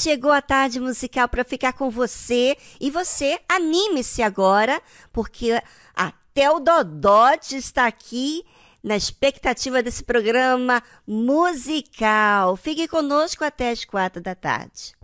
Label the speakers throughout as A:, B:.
A: Chegou a tarde musical para ficar com você e você anime-se agora, porque até o Dodóte está aqui na expectativa desse programa musical. Fique conosco até as quatro da tarde.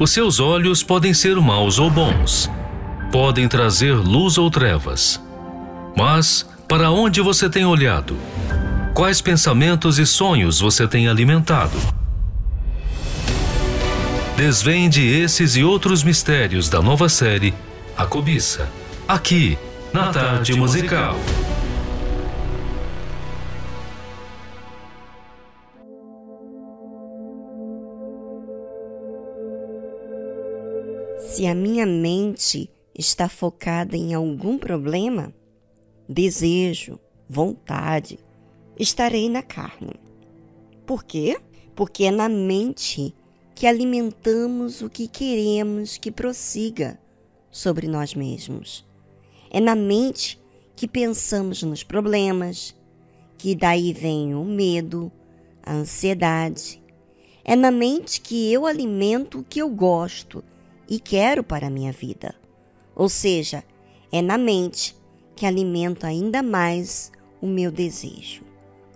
B: Os seus olhos podem ser maus ou bons, podem trazer luz ou trevas. Mas para onde você tem olhado? Quais pensamentos e sonhos você tem alimentado? Desvende esses e outros mistérios da nova série A Cobiça, aqui na Tarde Musical.
C: Se a minha mente está focada em algum problema, desejo, vontade, estarei na carne. Por quê? Porque é na mente que alimentamos o que queremos que prossiga sobre nós mesmos. É na mente que pensamos nos problemas, que daí vem o medo, a ansiedade. É na mente que eu alimento o que eu gosto e quero para a minha vida. Ou seja, é na mente que alimento ainda mais o meu desejo.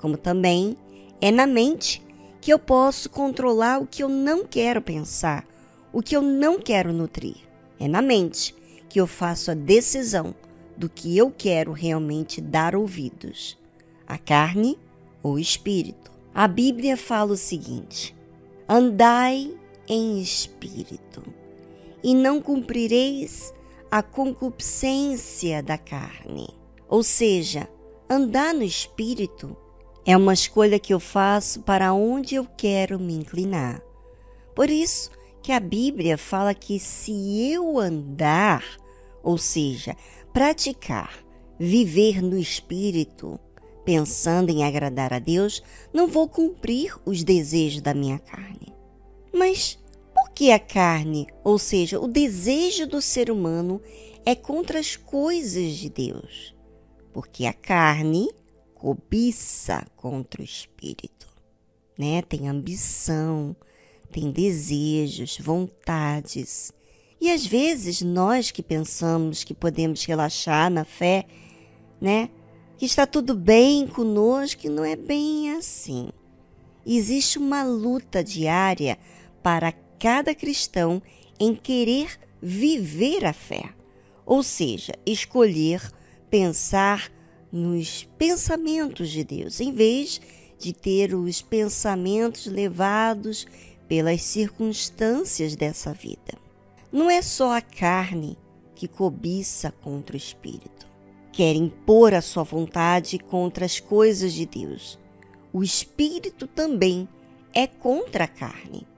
C: Como também é na mente que eu posso controlar o que eu não quero pensar, o que eu não quero nutrir. É na mente que eu faço a decisão do que eu quero realmente dar ouvidos: a carne ou o espírito. A Bíblia fala o seguinte: andai em espírito e não cumprireis a concupiscência da carne. Ou seja, andar no espírito é uma escolha que eu faço para onde eu quero me inclinar. Por isso que a Bíblia fala que se eu andar, ou seja, praticar, viver no espírito, pensando em agradar a Deus, não vou cumprir os desejos da minha carne. Mas que a carne, ou seja, o desejo do ser humano, é contra as coisas de Deus, porque a carne cobiça contra o espírito, né? Tem ambição, tem desejos, vontades. E às vezes nós que pensamos que podemos relaxar na fé, né? Que está tudo bem conosco, não é bem assim. Existe uma luta diária para cada cristão em querer viver a fé, ou seja, escolher pensar nos pensamentos de Deus, em vez de ter os pensamentos levados pelas circunstâncias dessa vida. Não é só a carne que cobiça contra o espírito, quer impor a sua vontade contra as coisas de Deus. O espírito também é contra a carne.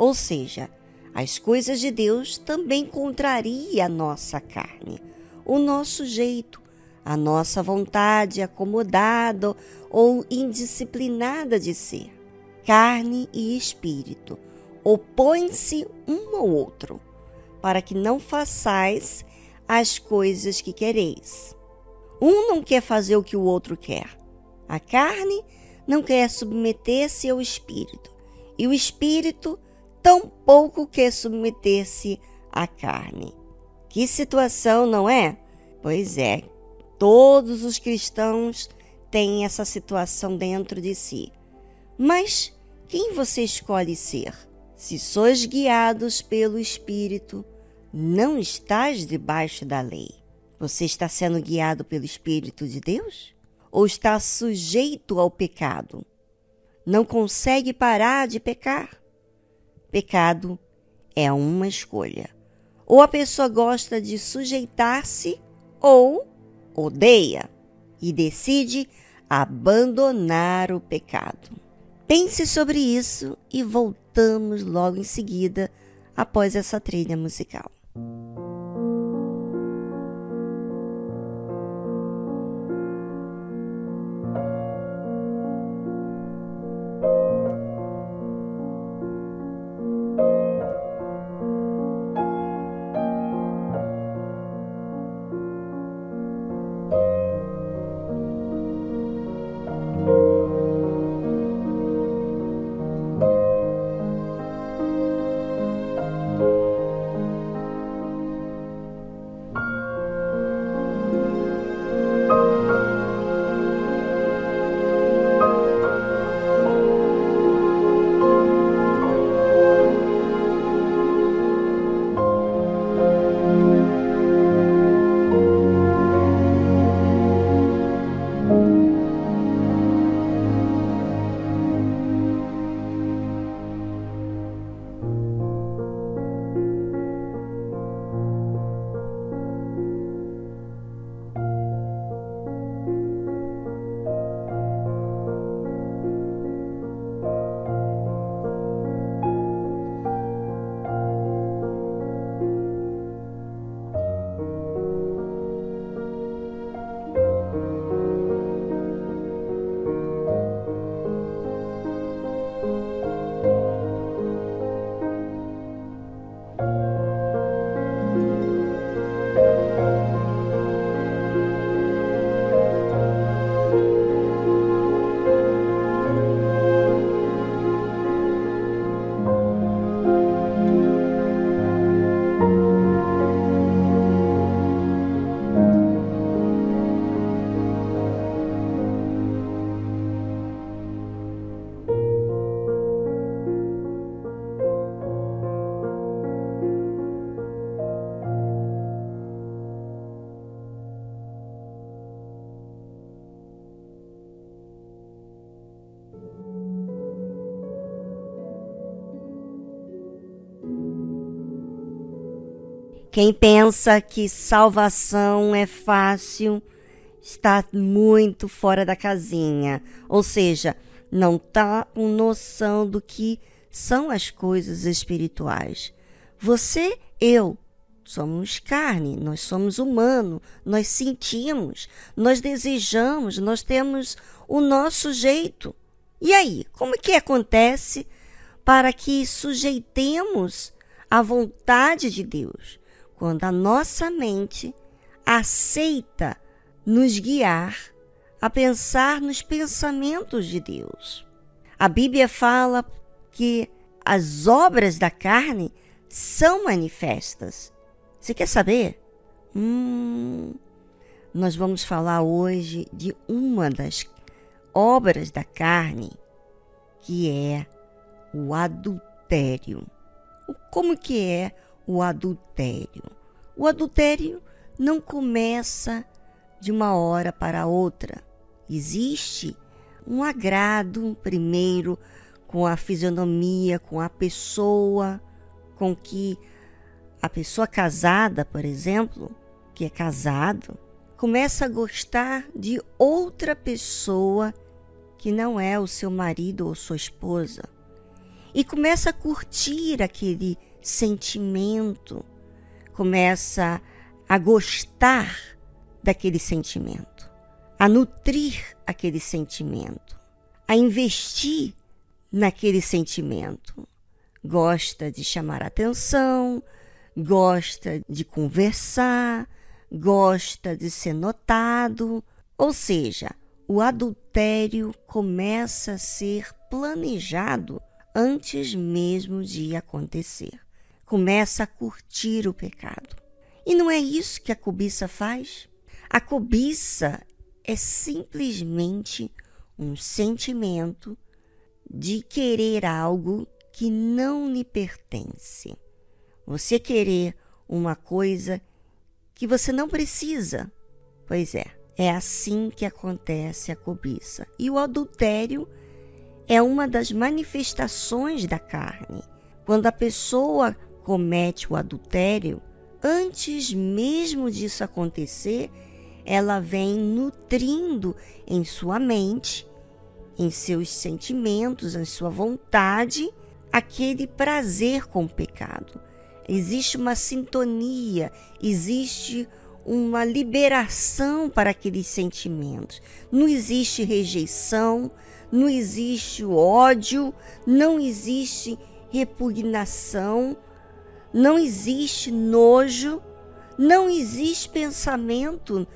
C: Ou seja, as coisas de Deus também contraria a nossa carne, o nosso jeito, a nossa vontade acomodada ou indisciplinada de ser. Carne e espírito opõem-se um ao outro, para que não façais as coisas que quereis. Um não quer fazer o que o outro quer. A carne não quer submeter-se ao espírito, e o espírito tão pouco que submeter-se à carne. Que situação, não é? Pois é, todos os cristãos têm essa situação dentro de si. Mas quem você escolhe ser? Se sois guiados pelo Espírito, não estás debaixo da lei. Você está sendo guiado pelo Espírito de Deus? Ou está sujeito ao pecado? Não consegue parar de pecar? Pecado é uma escolha. Ou a pessoa gosta de sujeitar-se ou odeia e decide abandonar o pecado. Pense sobre isso e voltamos logo em seguida após essa trilha musical. Quem pensa que salvação é fácil está muito fora da casinha, ou seja, não está com noção do que são as coisas espirituais. Você, eu, somos carne, nós somos humano, nós sentimos, nós desejamos, nós temos o nosso jeito. E aí, como que acontece para que sujeitemos a vontade de Deus? Quando a nossa mente aceita nos guiar a pensar nos pensamentos de Deus. A Bíblia fala que as obras da carne são manifestas. Você quer saber? Hum, nós vamos falar hoje de uma das obras da carne, que é o adultério. Como que é o adultério? O adultério não começa de uma hora para outra. Existe um agrado primeiro com a fisionomia, com a pessoa com que a pessoa casada, por exemplo, que é casado, começa a gostar de outra pessoa que não é o seu marido ou sua esposa. E começa a curtir aquele sentimento, começa a gostar daquele sentimento, a nutrir aquele sentimento, a investir naquele sentimento. Gosta de chamar atenção, gosta de conversar, gosta de ser notado, ou seja, o adultério começa a ser planejado antes mesmo de acontecer. Começa a curtir o pecado. E não é isso que a cobiça faz? A cobiça é simplesmente um sentimento de querer algo que não lhe pertence. Você querer uma coisa que você não precisa. Pois é, é assim que acontece a cobiça. E o adultério é uma das manifestações da carne. Quando a pessoa comete o adultério, antes mesmo disso acontecer, ela vem nutrindo em sua mente em seus sentimentos, em sua vontade, aquele prazer com o pecado. Existe uma sintonia, existe uma liberação para aqueles sentimentos. Não existe rejeição, não existe ódio, não existe repugnação, não existe nojo, não existe pensamento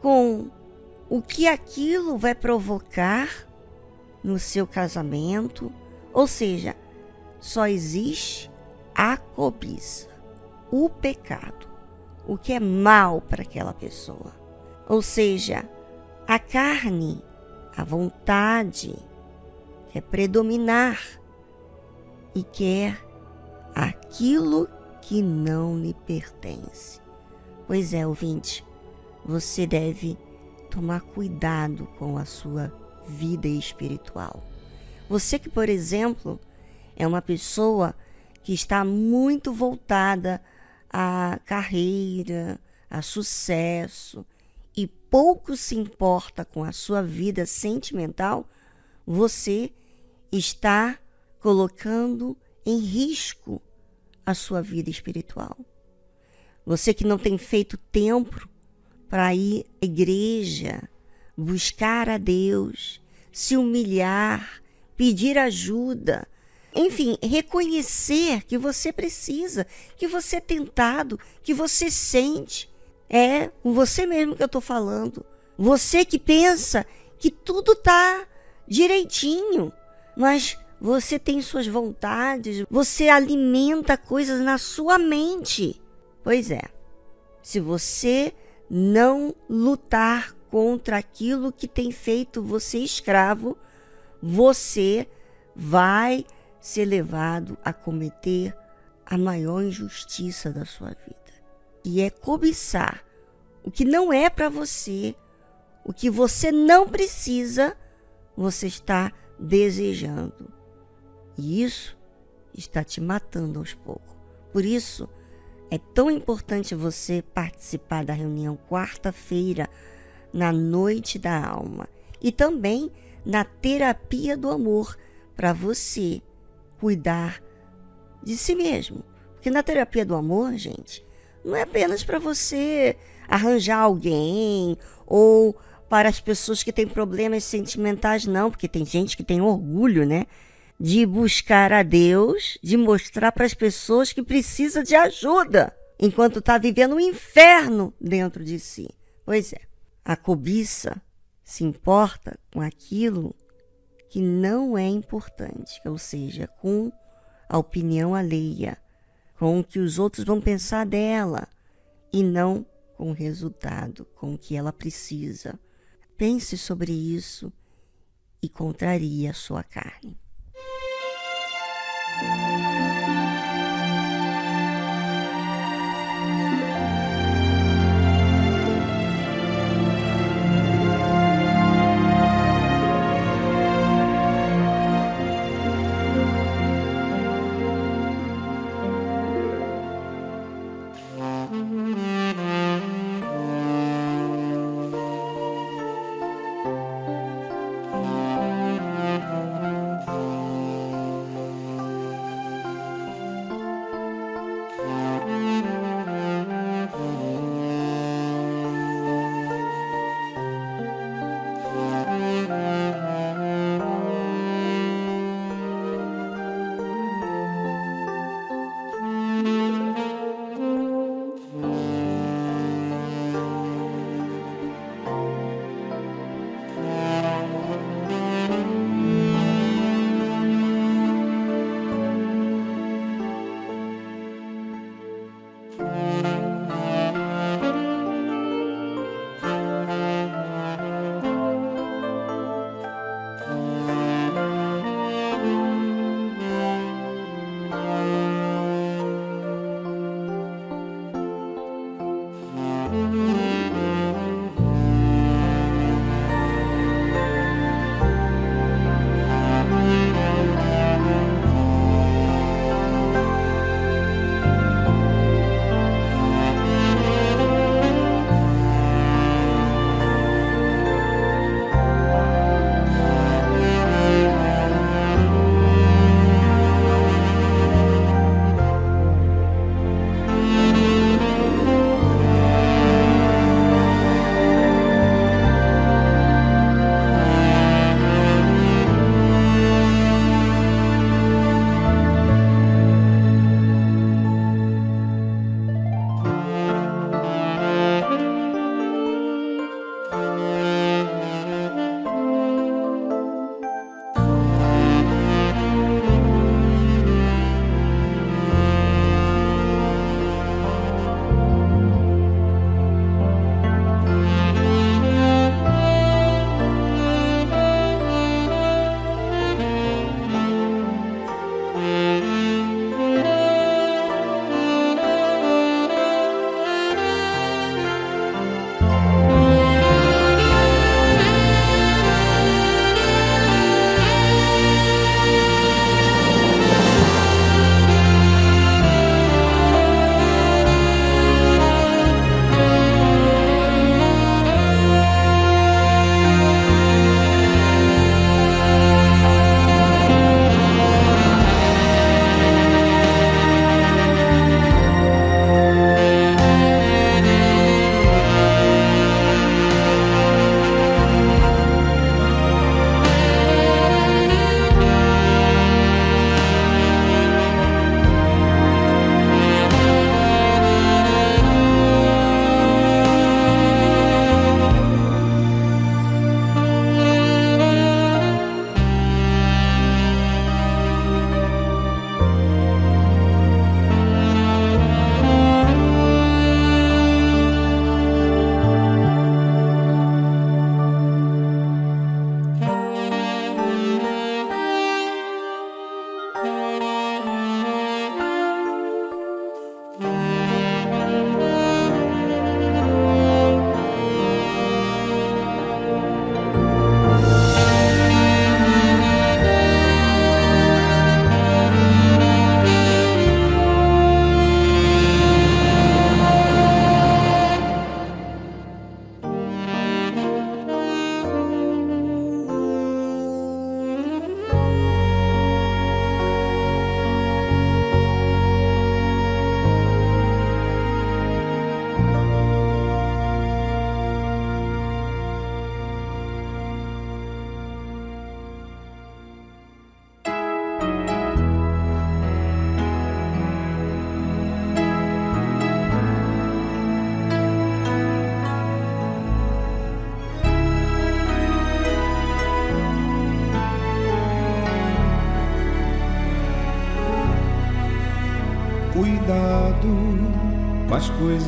C: com o que aquilo vai provocar no seu casamento, ou seja, só existe a cobiça, o pecado, o que é mal para aquela pessoa. Ou seja, a carne, a vontade, quer predominar e quer aquilo que não lhe pertence. Pois é, ouvinte, você deve tomar cuidado com a sua vida espiritual. Você que, por exemplo, é uma pessoa que está muito voltada à carreira, a sucesso e pouco se importa com a sua vida sentimental, você está colocando em risco a sua vida espiritual. Você que não tem feito tempo para ir à igreja, buscar a Deus, se humilhar, pedir ajuda, enfim, reconhecer que você precisa, que você é tentado, que você sente. É com você mesmo que eu estou falando. Você que pensa que tudo está direitinho, mas você tem suas vontades, você alimenta coisas na sua mente. Pois é, se você não lutar contra aquilo que tem feito você escravo, você vai ser levado a cometer a maior injustiça da sua vida. E é cobiçar o que não é para você, o que você não precisa, você está desejando. E isso está te matando aos poucos. Por isso, É tão importante você participar da reunião quarta-feira, na noite da alma, e também na terapia do amor, para você cuidar de si mesmo. Porque na terapia do amor, gente, não é apenas para você arranjar alguém ou para as pessoas que têm problemas sentimentais, não, porque tem gente que tem orgulho, né? De buscar a Deus, de mostrar para as pessoas que precisa de ajuda, enquanto está vivendo um inferno dentro de si. Pois é, a cobiça se importa com aquilo que não é importante, ou seja, com a opinião alheia, com o que os outros vão pensar dela e não com o resultado, com o que ela precisa. Pense sobre isso e contraria a sua carne.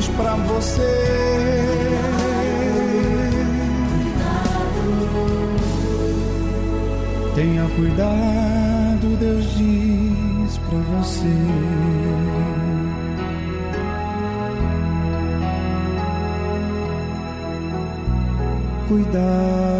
D: Diz pra você. Tenha cuidado, Deus diz pra você. cuidado.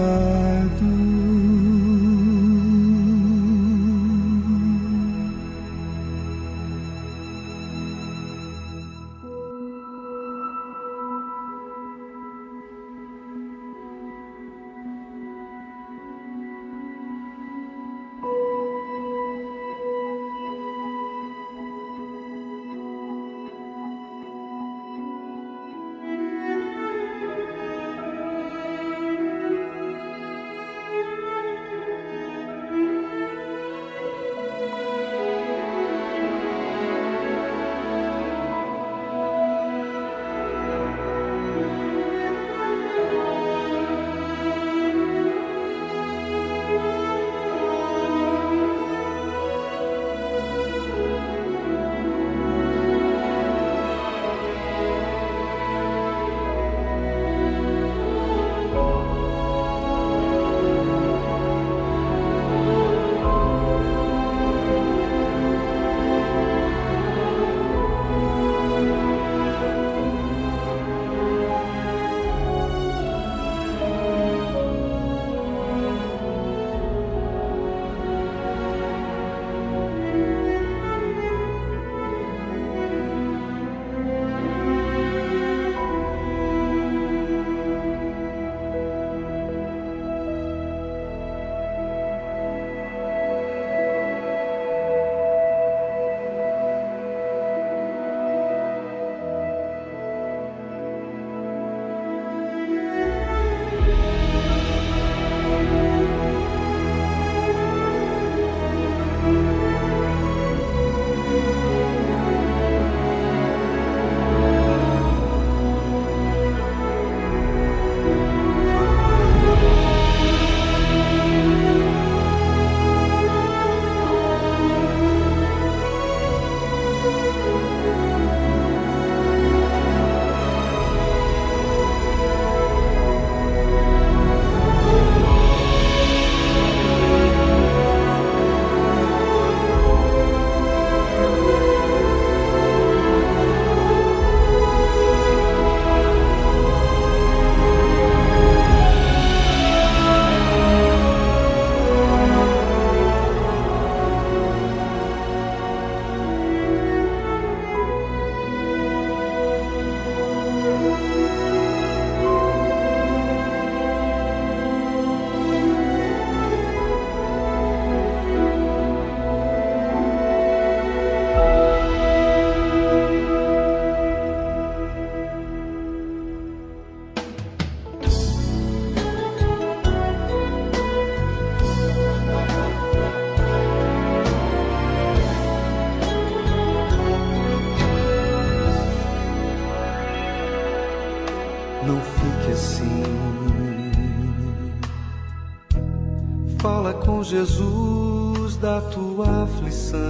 E: Jesus da tua aflição.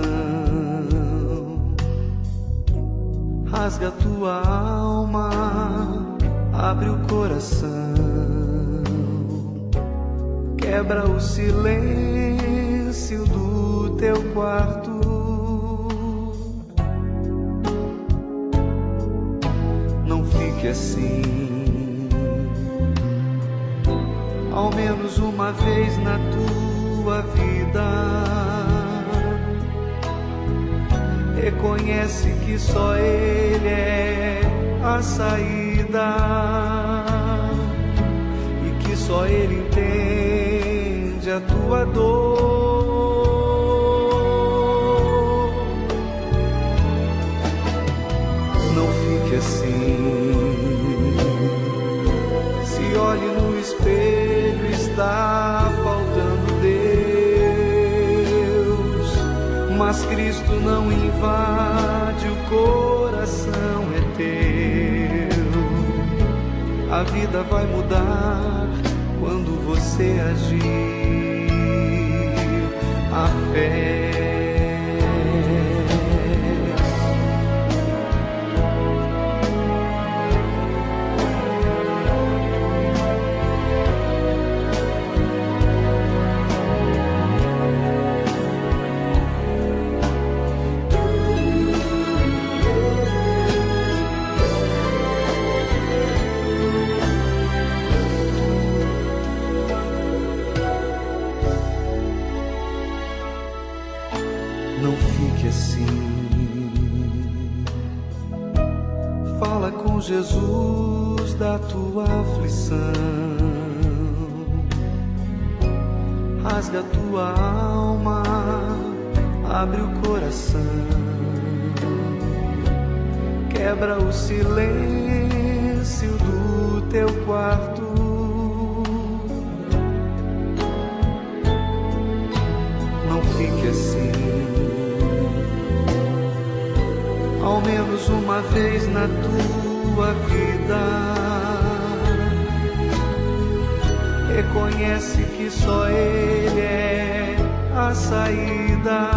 E: Rasga tua alma, abre o coração. Quebra o silêncio Reconhece que só Ele é a saída e que só Ele entende a tua dor. Invade, o coração é teu. A vida vai mudar quando você agir. A fé. Jesus da tua aflição. Rasga tua alma, abre o coração. Quebra o silêncio do teu quarto. Não fique assim. Ao menos uma vez na tua vida. Reconhece que só Ele é a saída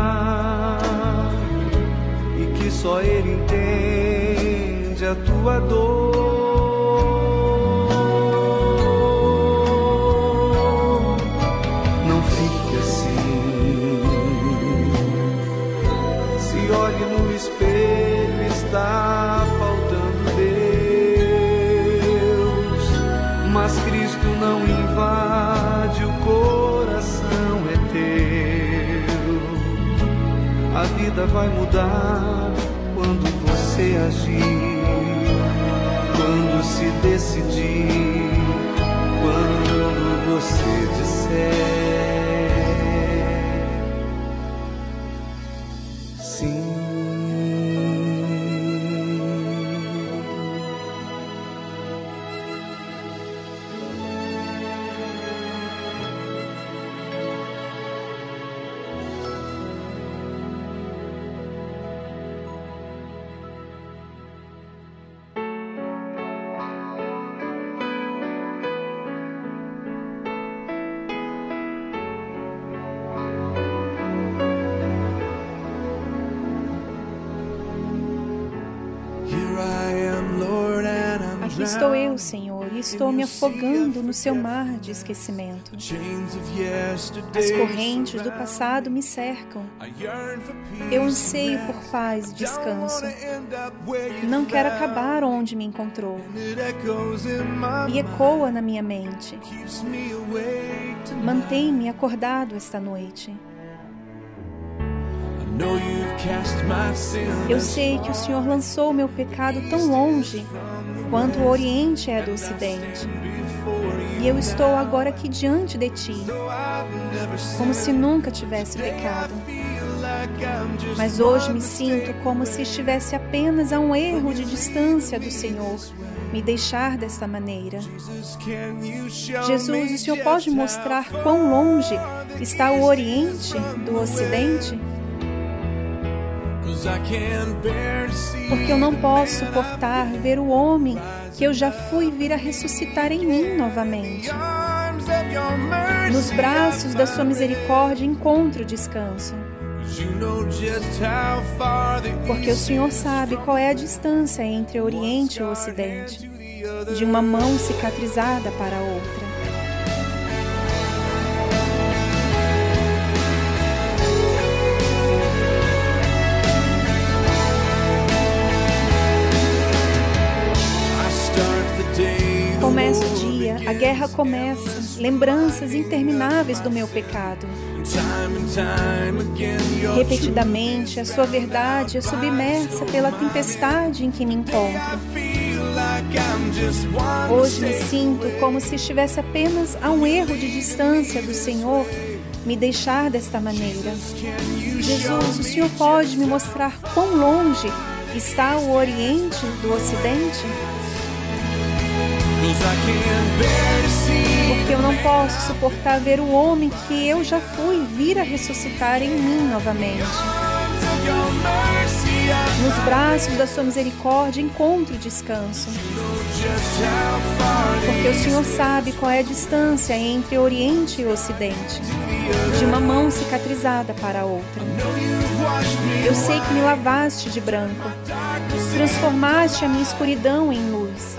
E: e que só Ele entende a tua dor. Vai mudar quando você agir. Quando se decidir, quando você disser.
F: Estou eu. Senhor, e estou me afogando no seu mar de esquecimento. As correntes do passado me cercam. Eu anseio por paz e descanso. Não quero acabar onde me encontrou. E ecoa na minha mente. Mantém-me acordado esta noite. Eu sei que o Senhor lançou meu pecado tão longe quanto o Oriente é do Ocidente. E eu estou agora aqui diante de Ti, como se nunca tivesse pecado. Mas hoje me sinto como se estivesse apenas a um erro de distância do Senhor me deixar desta maneira.
G: Jesus,
F: o Senhor pode mostrar quão longe está o Oriente do Ocidente? Porque eu não posso suportar ver o homem que eu já fui vir a ressuscitar em mim novamente. Nos braços da sua misericórdia encontro descanso. Porque o Senhor sabe qual é a distância entre o Oriente e o Ocidente, de uma mão cicatrizada para a outra. A guerra começa, lembranças intermináveis do meu pecado. Repetidamente, a sua verdade é submersa pela tempestade em que me encontro. Hoje me sinto como se estivesse apenas a um erro de distância do Senhor me deixar desta maneira. Jesus, o Senhor pode me mostrar quão longe está o Oriente do Ocidente? Porque eu não posso suportar ver o homem que eu já fui vir a ressuscitar em mim novamente. Nos braços da sua misericórdia encontro descanso. Porque o Senhor sabe qual é a distância entre Oriente e Ocidente, de uma mão cicatrizada para a outra. Eu sei que me lavaste de branco, transformaste a minha escuridão em luz.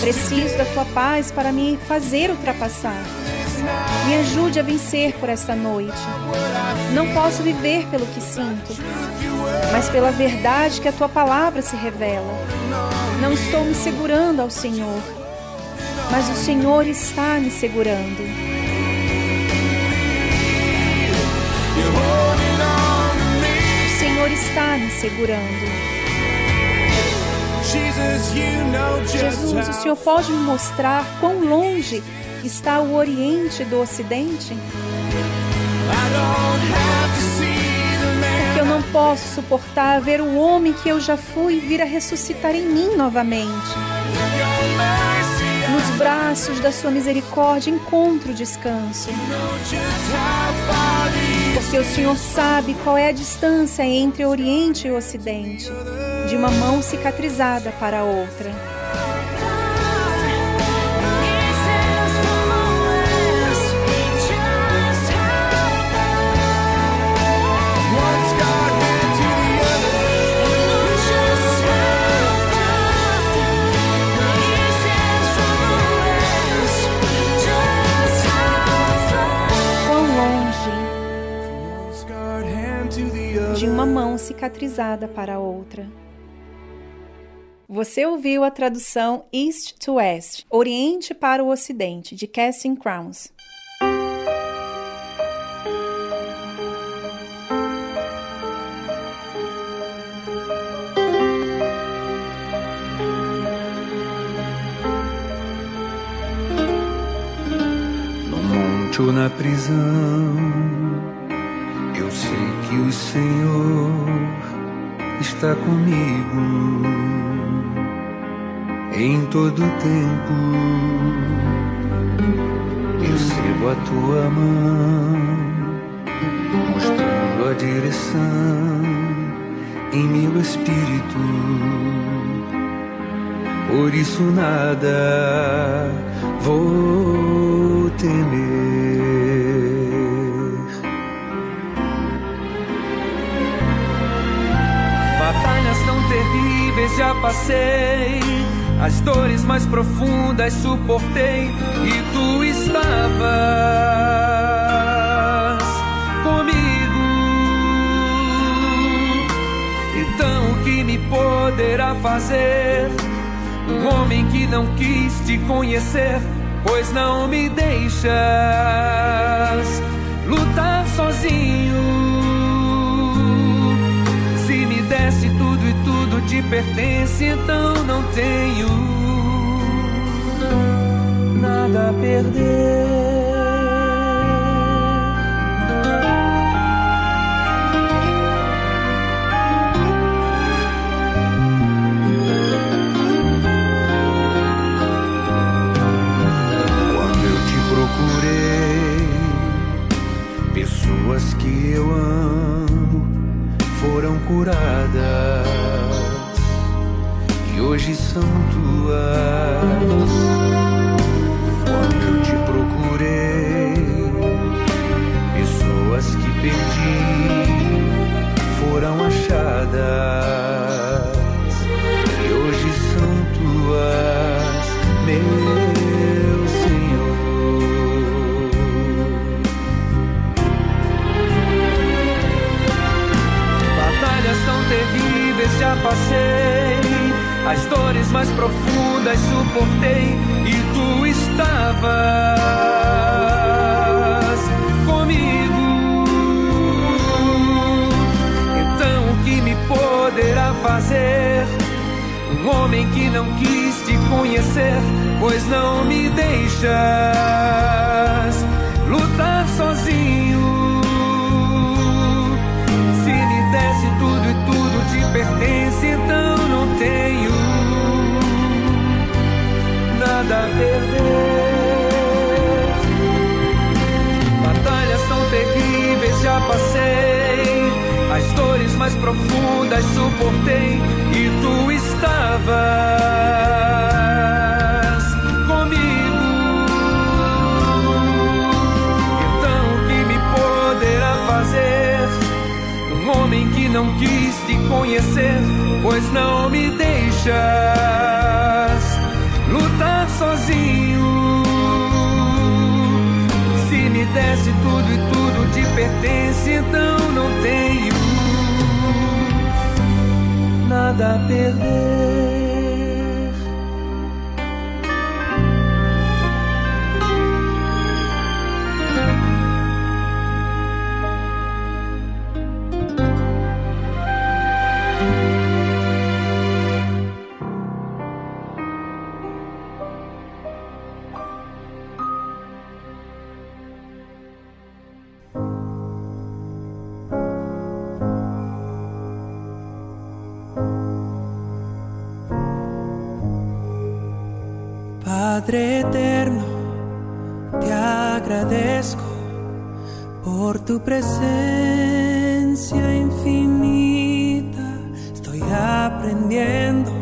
F: Preciso da tua paz para me fazer ultrapassar. Me ajude a vencer por esta noite. Não posso viver pelo que sinto, mas pela verdade que a tua palavra se revela. Não estou me segurando ao Senhor, mas o Senhor está me segurando. O Senhor está me segurando. Jesus, o Senhor pode me mostrar quão longe está o Oriente do Ocidente? Porque eu não posso suportar ver o homem que eu já fui vir a ressuscitar em mim novamente. Nos braços da sua misericórdia encontro descanso. Porque o Senhor sabe qual é a distância entre Oriente e Ocidente de uma mão cicatrizada para a outra. De uma mão cicatrizada para a outra. Você ouviu a tradução East to West, Oriente para o Ocidente, de Casting Crowns.
H: No monte ou na prisão, eu sei que o Senhor está comigo em todo tempo. Eu sigo a tua mão, mostrando a direção em meu espírito. Por isso nada vou temer.
I: Batalhas tão terríveis já passei, as dores mais profundas suportei e tu estavas comigo. Então o que me poderá fazer? Um homem que não quis te conhecer, pois não me deixas lutar sozinho. Te pertence, então não tenho nada a perder.
H: Pessoas que eu amo foram
I: hoje são tuas. Quando eu te procurei, pessoas que perdi foram achadas e hoje são tuas, meu Senhor. Batalhas tão terríveis já passei, as dores mais profundas suportei e tu estavas comigo. Então o que me poderá fazer? Um homem que não quis te conhecer, pois não me deixas lutar sozinho. Se me desse tudo e tudo te pertence, então não tenho nada a perder. Batalhas tão terríveis já passei, as dores mais profundas suportei e tu estavas comigo. Então o que me poderá fazer? Um homem que não quis te conhecer, pois não me lutar sozinho. Se me desse tudo e tudo te pertence, então não tenho nada a perder.
J: Tu presencia infinita. Estoy aprendiendo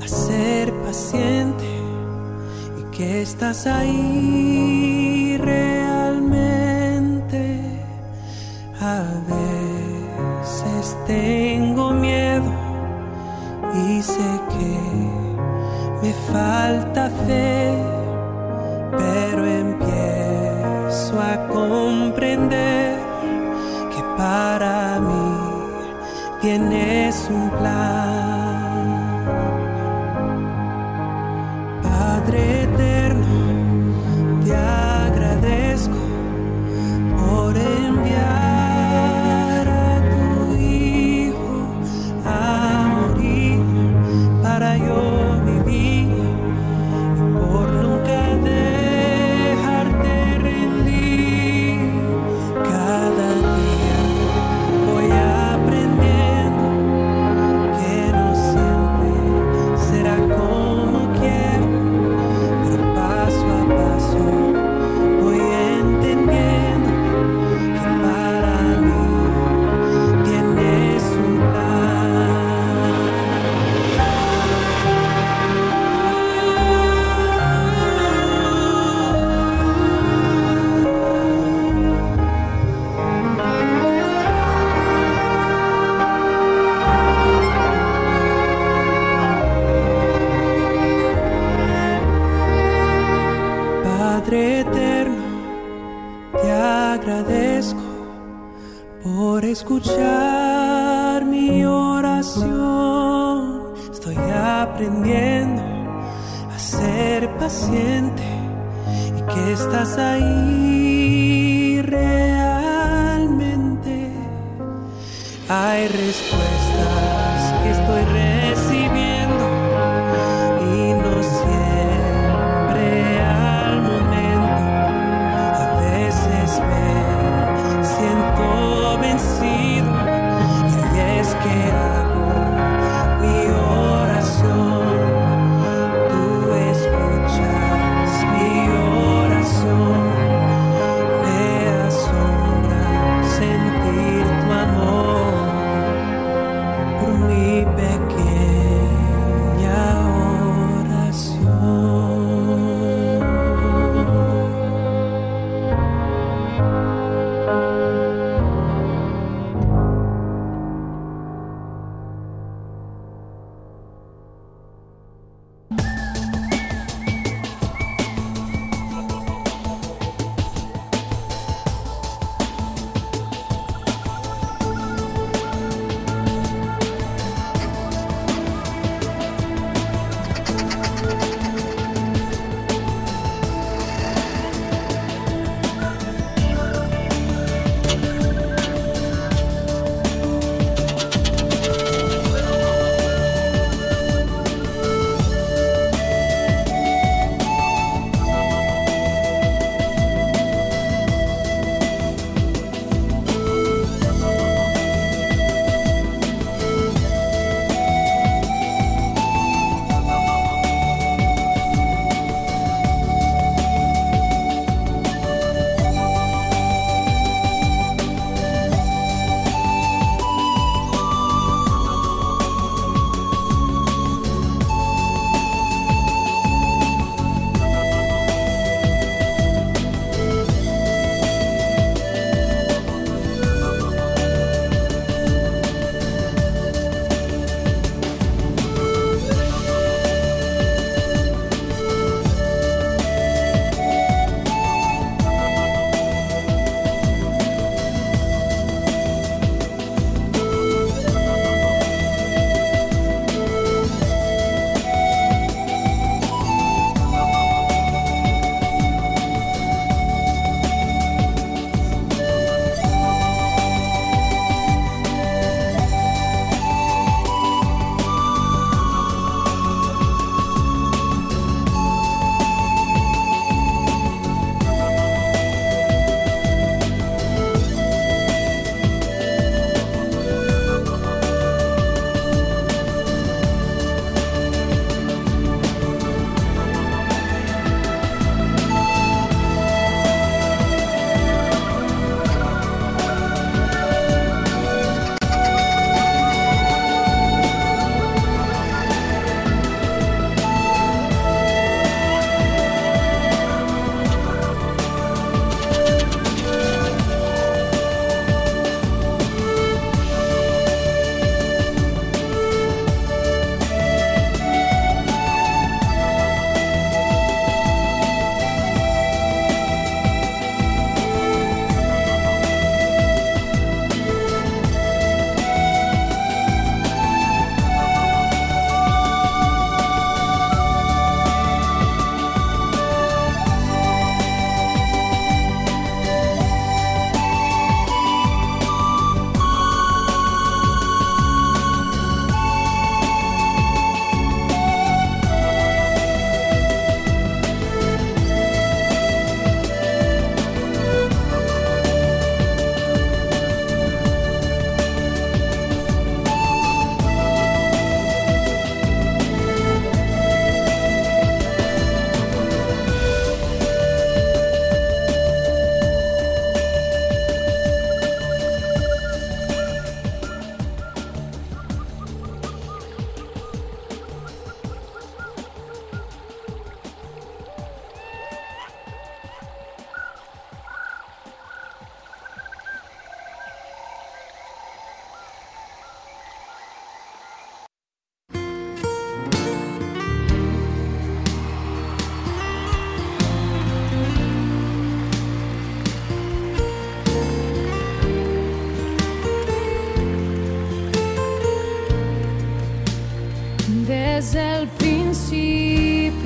J: a ser paciente y que estás ahí realmente. A veces tengo miedo y sé que me falta fe, comprender que para mí tienes un plan.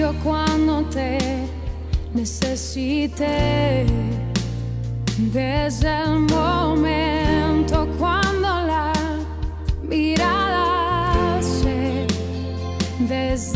J: proprio quando te necessité.
K: Desde el momento cuando la mirada se desde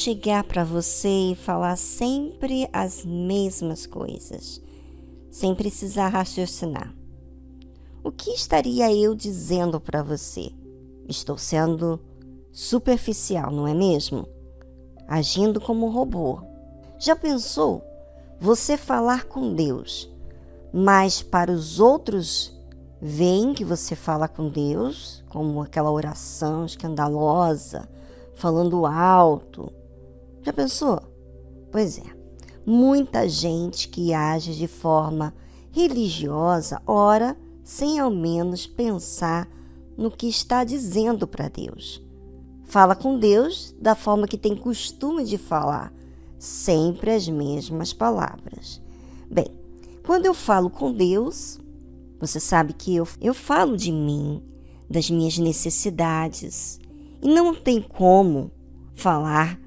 C: Chegar para você e falar sempre as mesmas coisas, sem precisar raciocinar. O que estaria eu dizendo para você? Estou sendo superficial, não é mesmo? Agindo como um robô. Já pensou você falar com Deus, mas para os outros veem que você fala com Deus, como aquela oração escandalosa, falando alto. Já pensou? Pois é, muita gente que age de forma religiosa ora sem ao menos pensar no que está dizendo para Deus. Fala com Deus da forma que tem costume de falar, sempre as mesmas palavras. Bem, quando eu falo com Deus, você sabe que eu, eu falo de mim, das minhas necessidades, e não tem como falar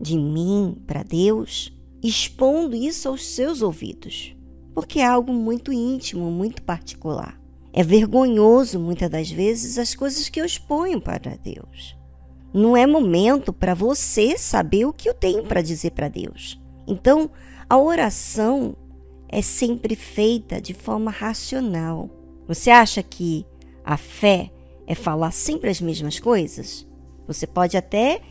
C: de mim para Deus expondo isso aos seus ouvidos, porque é algo muito íntimo, muito particular. É vergonhoso muitas das vezes as coisas que eu exponho para Deus. Não é momento para você saber o que eu tenho para dizer para Deus. Então, a oração é sempre feita de forma racional. Você acha que a fé é falar sempre as mesmas coisas? Você pode até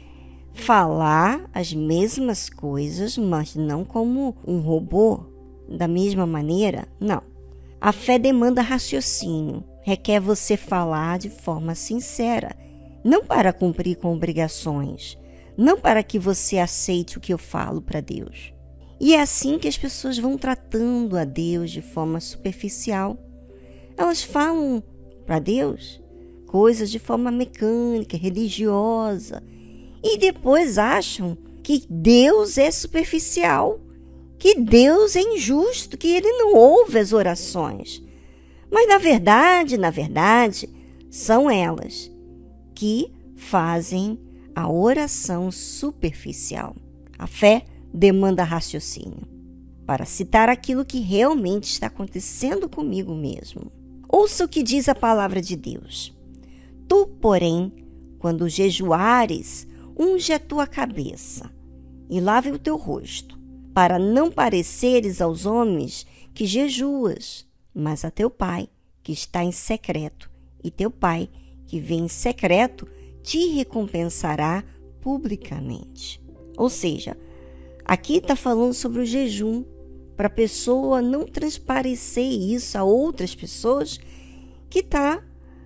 C: falar as mesmas coisas, mas não como um robô, da mesma maneira? Não. A fé demanda raciocínio, requer você falar de forma sincera, não para cumprir com obrigações, não para que você aceite o que eu falo para Deus. E é assim que as pessoas vão tratando a Deus de forma superficial. Elas falam para Deus coisas de forma mecânica, religiosa, e depois acham que Deus é superficial, que Deus é injusto, que ele não ouve as orações. Mas na verdade, na verdade, são elas que fazem a oração superficial. A fé demanda raciocínio para citar aquilo que realmente está acontecendo comigo mesmo. Ouça o que diz a palavra de Deus. Tu, porém, quando jejuares, unge a tua cabeça e lave o teu rosto, para não pareceres aos homens que jejuas, mas a teu pai que está em secreto, e teu pai que vem em secreto te recompensará publicamente. Ou seja, aqui está falando sobre o jejum, para a pessoa não transparecer isso a outras pessoas que está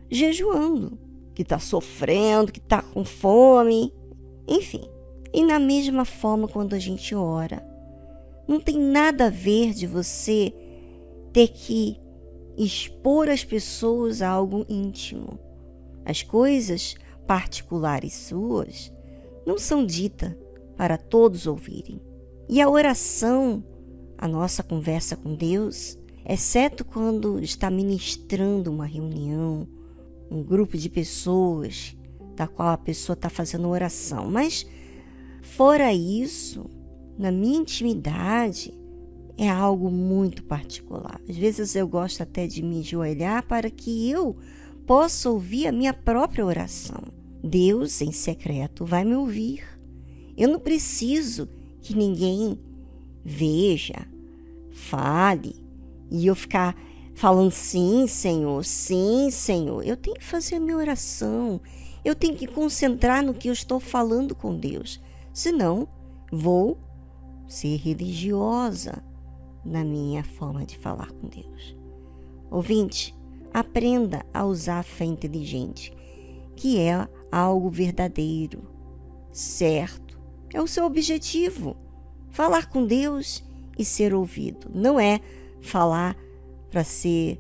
C: jejuando, que está sofrendo, que está com fome, enfim. E na mesma forma, quando a gente ora, não tem nada a ver de você ter que expor às pessoas algo íntimo. As coisas particulares suas não são ditas para todos ouvirem. E a oração, a nossa conversa com Deus, exceto quando está ministrando uma reunião, um grupo de pessoas da qual a pessoa está fazendo oração. Mas, fora isso, na minha intimidade, é algo muito particular. Às vezes eu gosto até de me ajoelhar para que eu possa ouvir a minha própria oração. Deus, em secreto, vai me ouvir. Eu não preciso que ninguém veja, fale e eu ficar falando sim, Senhor, sim, Senhor. Eu tenho que fazer a minha oração. Eu tenho que concentrar no que eu estou falando com Deus. Senão, vou ser religiosa na minha forma de falar com Deus. Ouvinte, aprenda a usar a fé inteligente, que é algo verdadeiro, certo. É o seu objetivo. Falar com Deus e ser ouvido. Não é falar para ser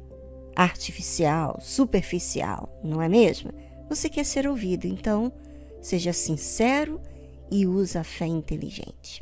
C: artificial, superficial, não é mesmo? Você quer ser ouvido, então seja sincero e use a fé inteligente.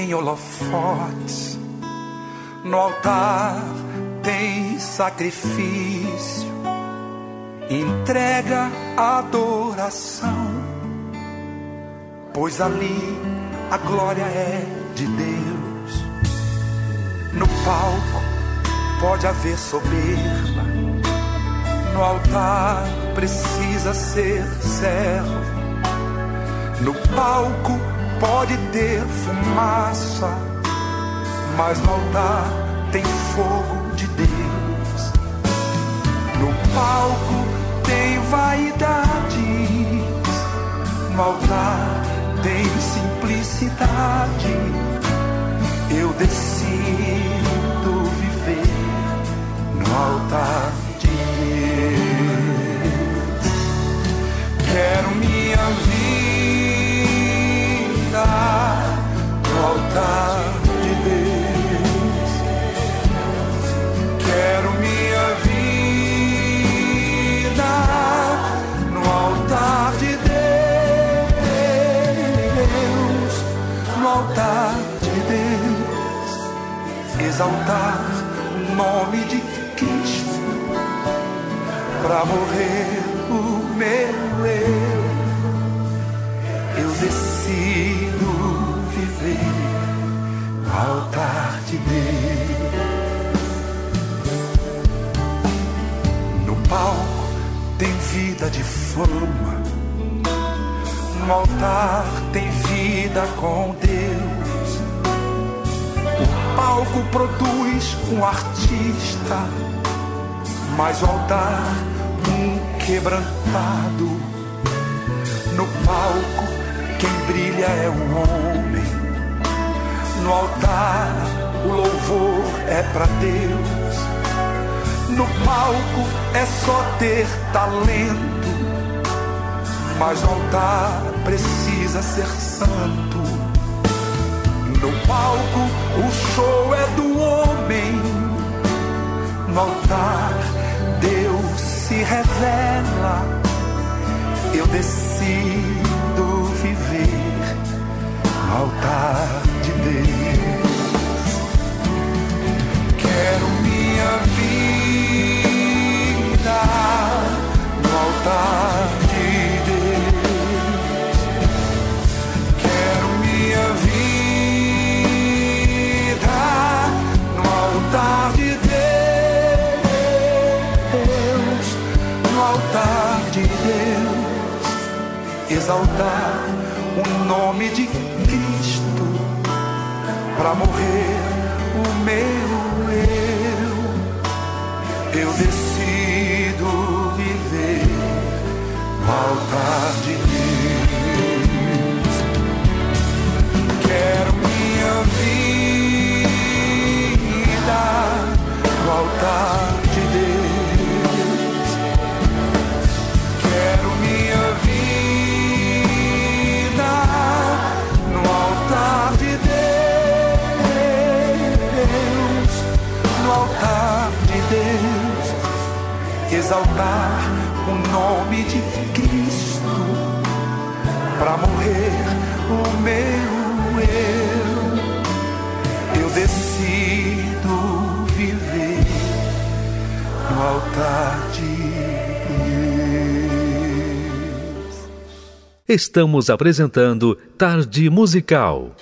L: Tem holofotes, no altar tem sacrifício, entrega adoração, pois ali a glória é de Deus. No palco pode haver soberba, no altar precisa ser servo. No palco pode ter fumaça, mas no altar tem fogo de Deus. No palco tem vaidades, no altar tem simplicidade. Eu decido viver no altar produz um artista, mas o altar um quebrantado. No palco quem brilha é o homem. No altar o louvor é para Deus. No palco é só ter talento, mas no altar precisa ser santo. Palco o show é do homem, no altar Deus se revela. Eu decido viver no altar de Deus. Quero minha vida no altar altar de Deus, no altar de Deus, exaltar o nome de Cristo para morrer o meu eu. Eu decido viver no altar de altar de Deus. Quero minha vida no altar de Deus, no altar de Deus, exaltar o nome de Cristo. Para morrer o meu altar de.
B: Estamos apresentando Tarde Musical.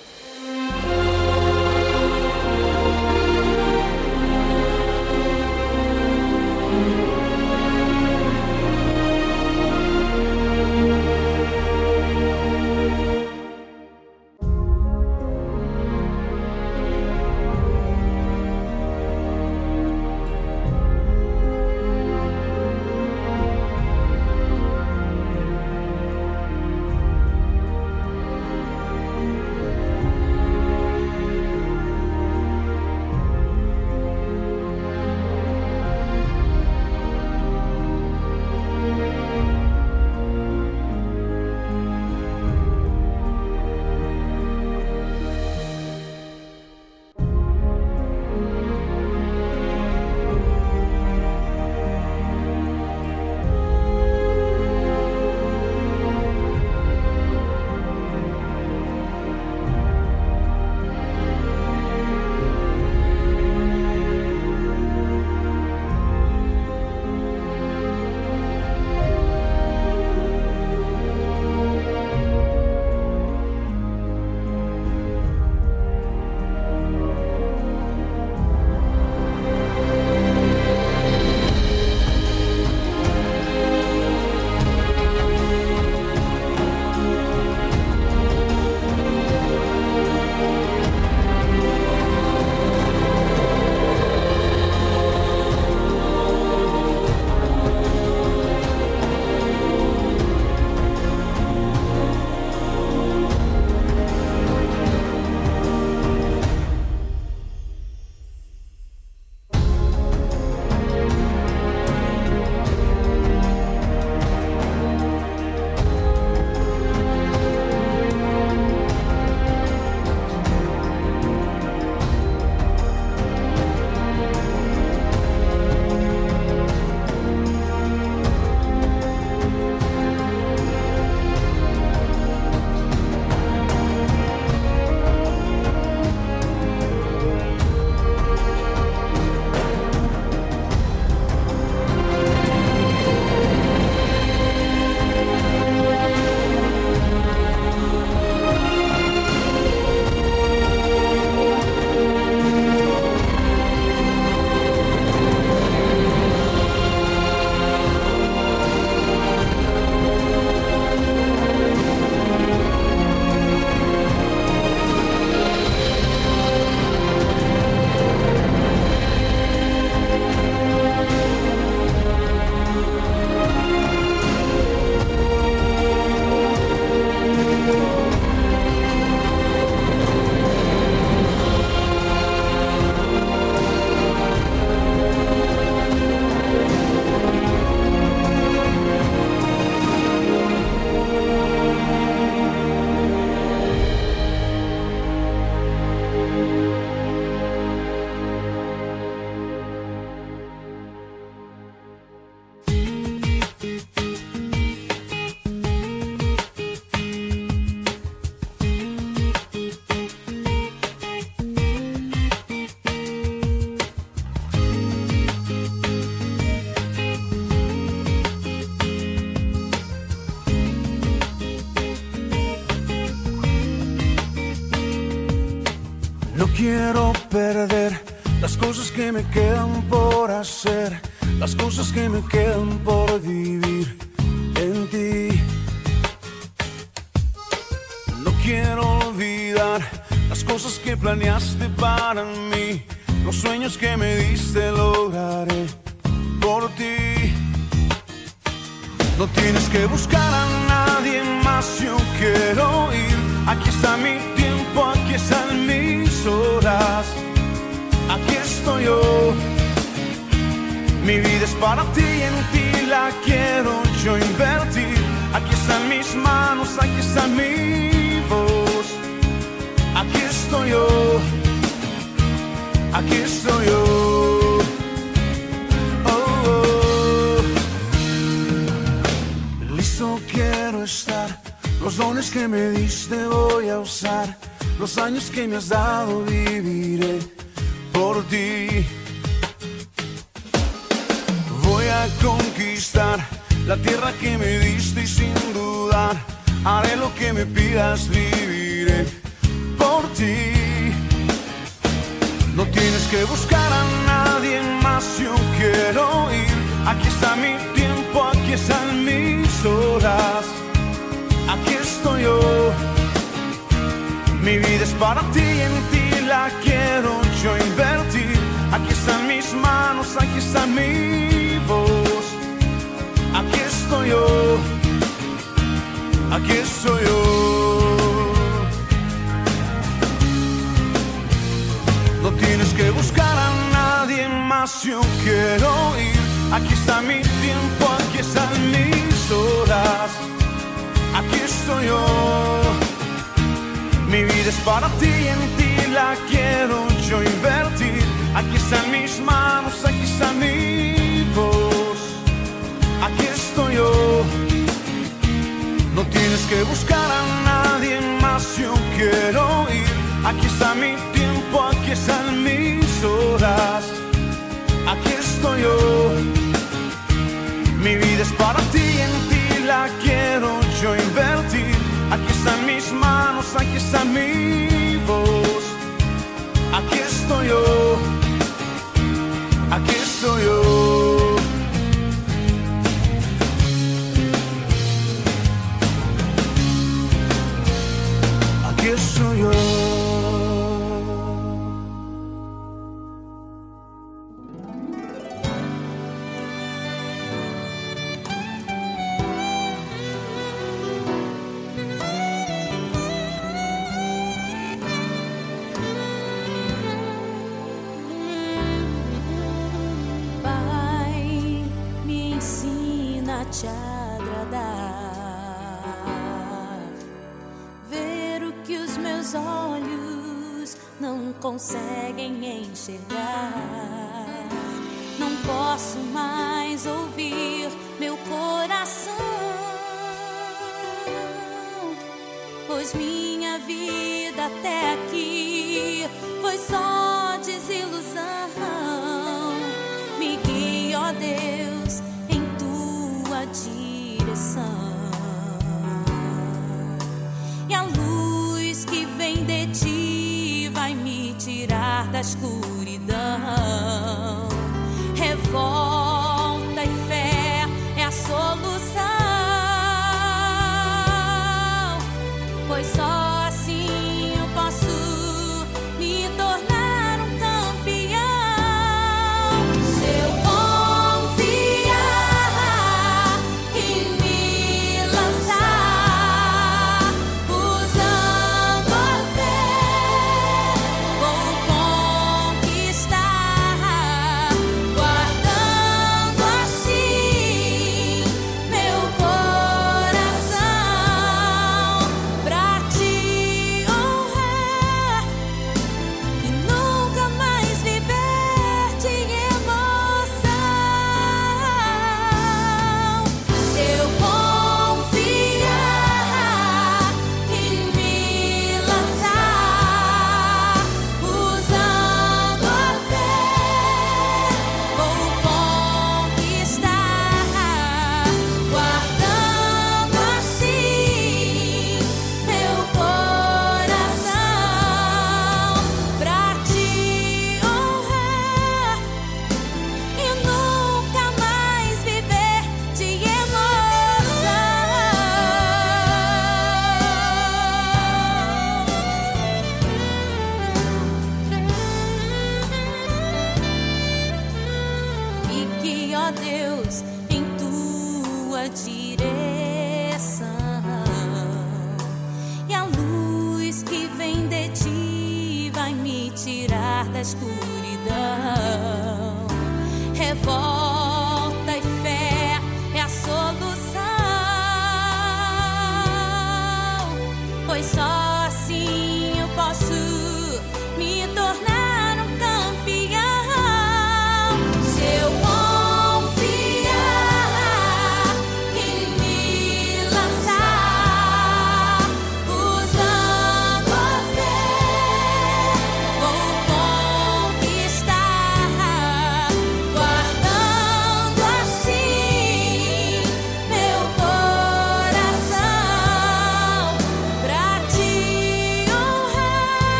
E: Que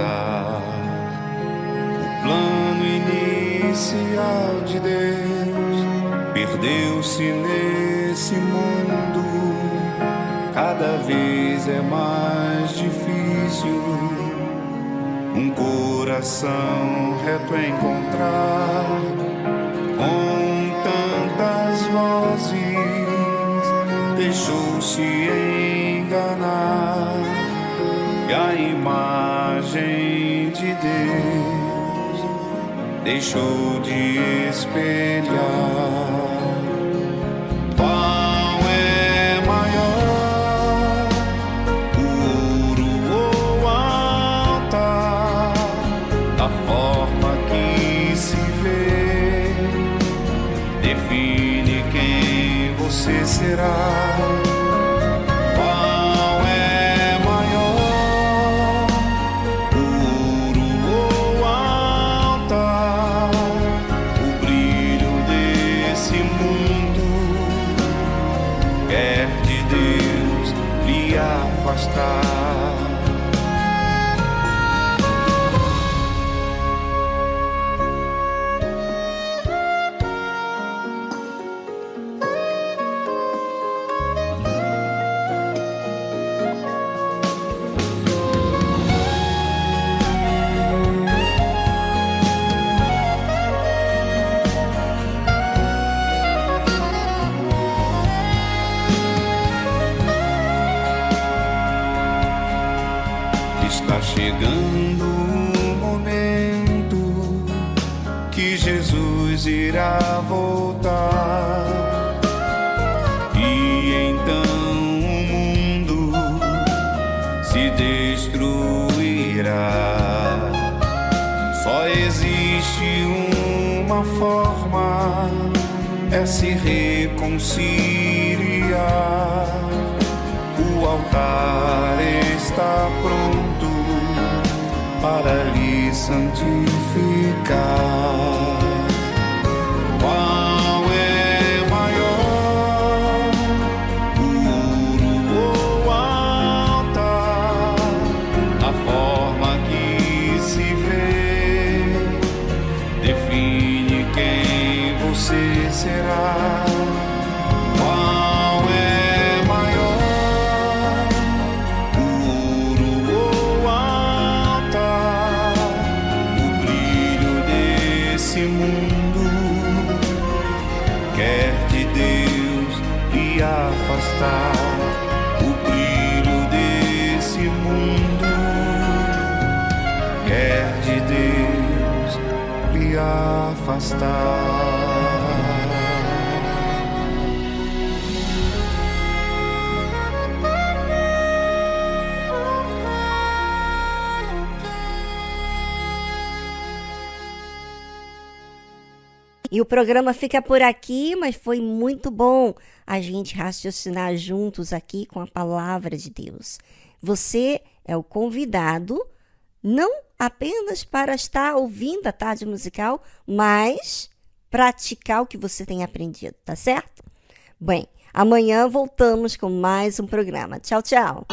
M: O
D: plano inicial de Deus perdeu-se nesse mundo. Cada vez é mais difícil um coração reto encontrar com tantas vozes deixou-se deixou de espelhar. Qual é maior, o ouro ou altar? A forma que se vê define quem você será. É se reconciliar. O altar está pronto para lhe santificar. Afastar.
C: E o programa fica por aqui, mas foi muito bom a gente raciocinar juntos aqui com a palavra de Deus. Você é o convidado, não apenas para estar ouvindo a tarde musical, mas praticar o que você tem aprendido, tá certo? Bem, amanhã voltamos com mais um programa. Tchau, tchau.